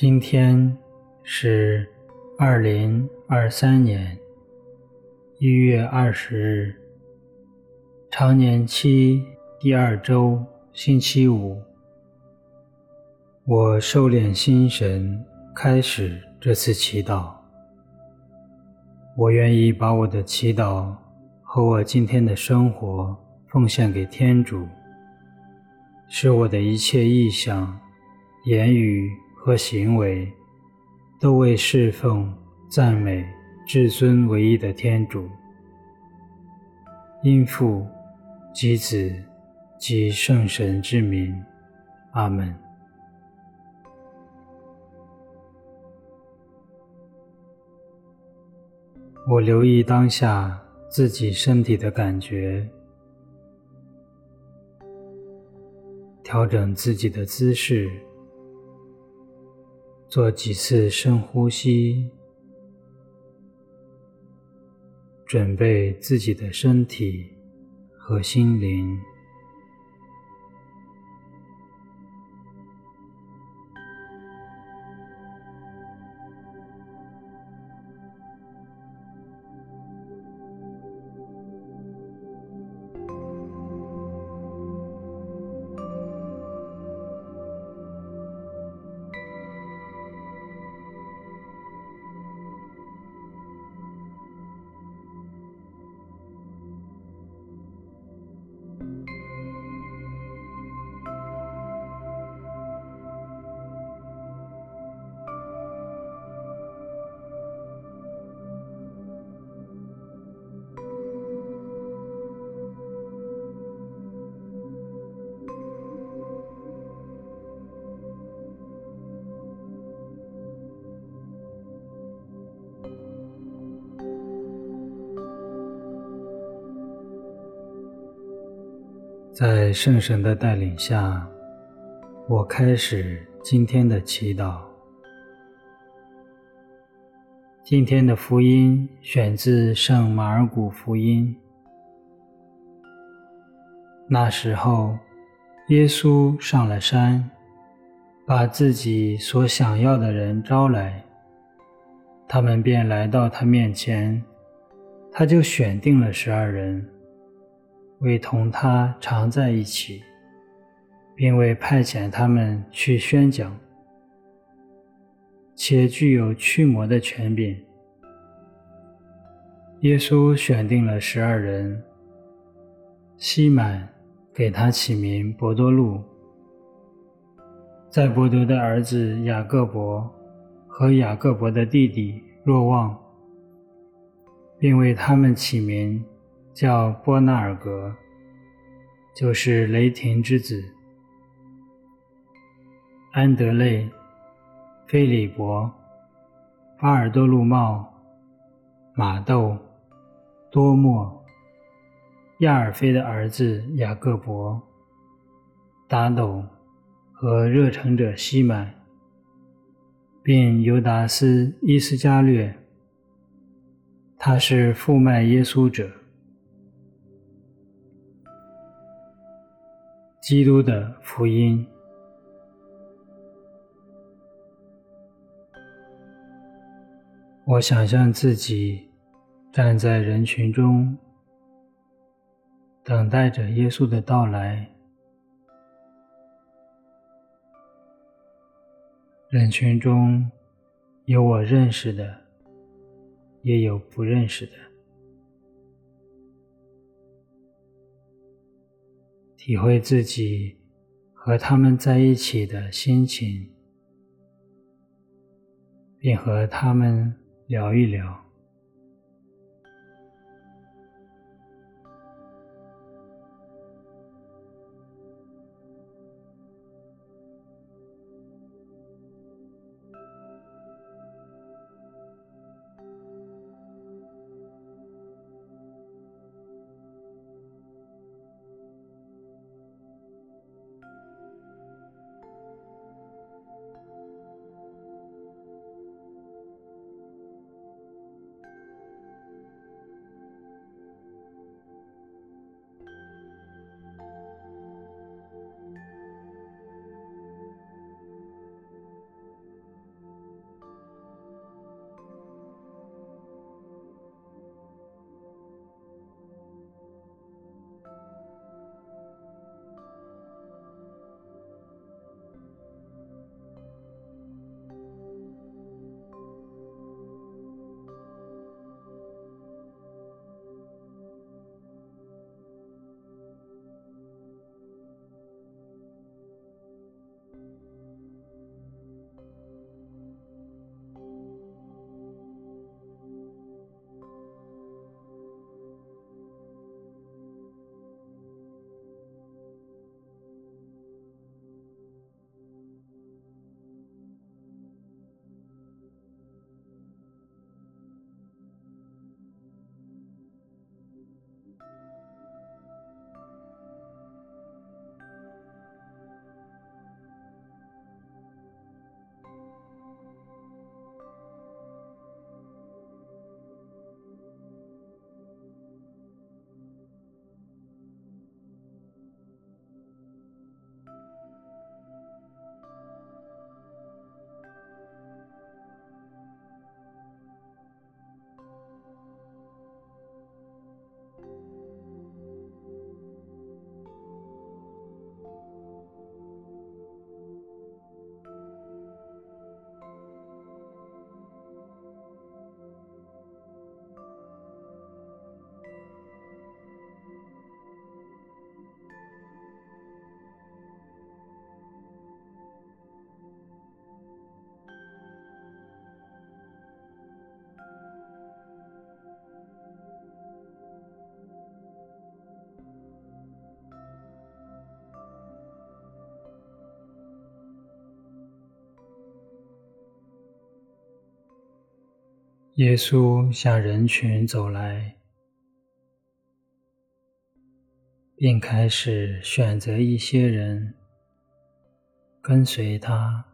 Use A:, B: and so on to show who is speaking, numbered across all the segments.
A: 今天是二零二三年一月二十日，常年期第二周星期五。我收敛心神，开始这次祈祷。我愿意把我的祈祷和我今天的生活奉献给天主，使我的一切意向、言语和行为都为侍奉、赞美至尊唯一的天主。因父及子及圣神之名，阿门。我留意当下自己身体的感觉，调整自己的姿势，做几次深呼吸，准备自己的身体和心灵。在圣神的带领下，我开始今天的祈祷。今天的福音选自圣马尔谷福音。那时候，耶稣上了山，把自己所想要的人招来，他们便来到他面前，他就选定了十二人。为同他常在一起，并为派遣他们去宣讲，且具有驱魔的权柄。耶稣选定了十二人，西满给他起名伯多禄，在伯德的儿子雅各伯和雅各伯的弟弟若望，并为他们起名。叫波纳尔格，就是雷霆之子；安德肋、腓里伯、巴尔多路茂、马窦、多默、亚尔菲的儿子雅各伯、达斗和热诚者西满，并犹达斯·伊斯加略，他是负卖耶稣者。基督的福音。我想象自己站在人群中，等待着耶稣的到来。人群中有我认识的，也有不认识的。体会自己和他们在一起的心情，并和他们聊一聊。耶稣向人群走来，并开始选择一些人跟随他。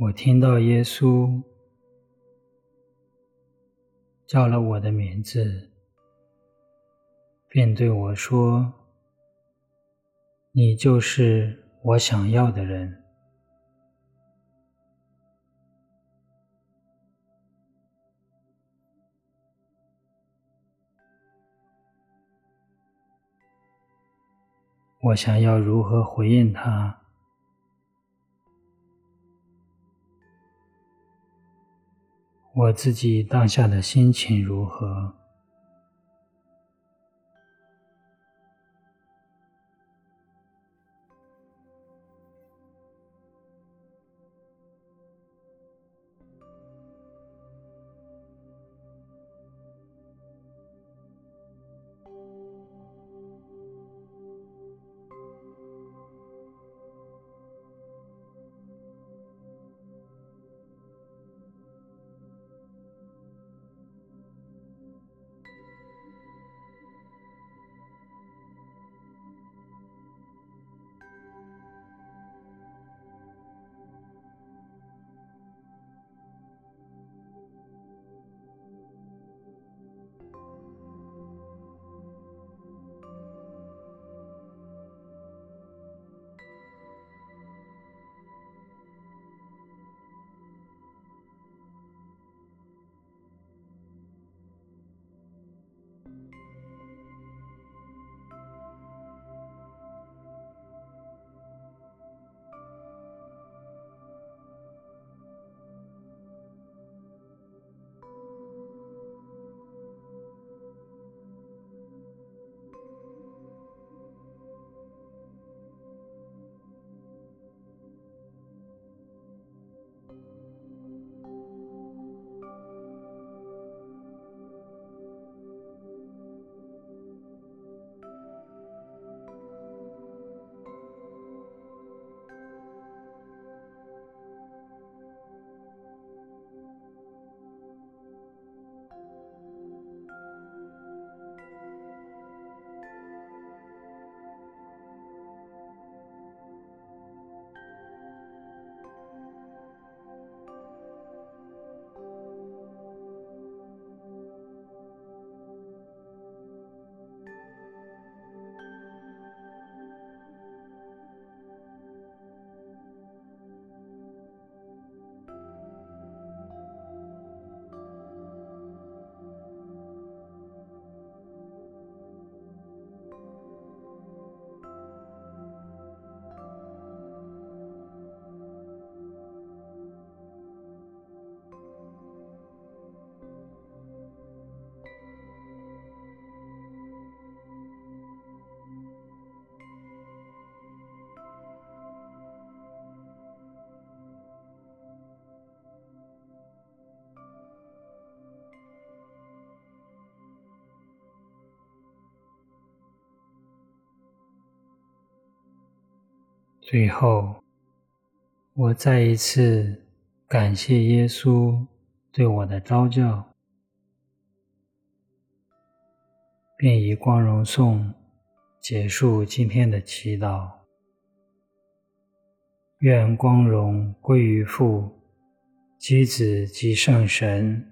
A: 我听到耶稣叫了我的名字，便对我说：“你就是我想要的人。”我想要如何回应他？我自己当下的心情如何？最后，我再一次感谢耶稣对我的召叫，并以光荣颂结束今天的祈祷。愿光荣归于父、及子、及圣神，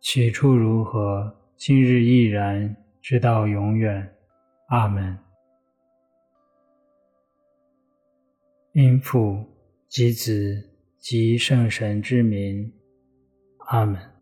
A: 起初如何，今日亦然，直到永远。阿门。因父及子及圣神之名，阿门。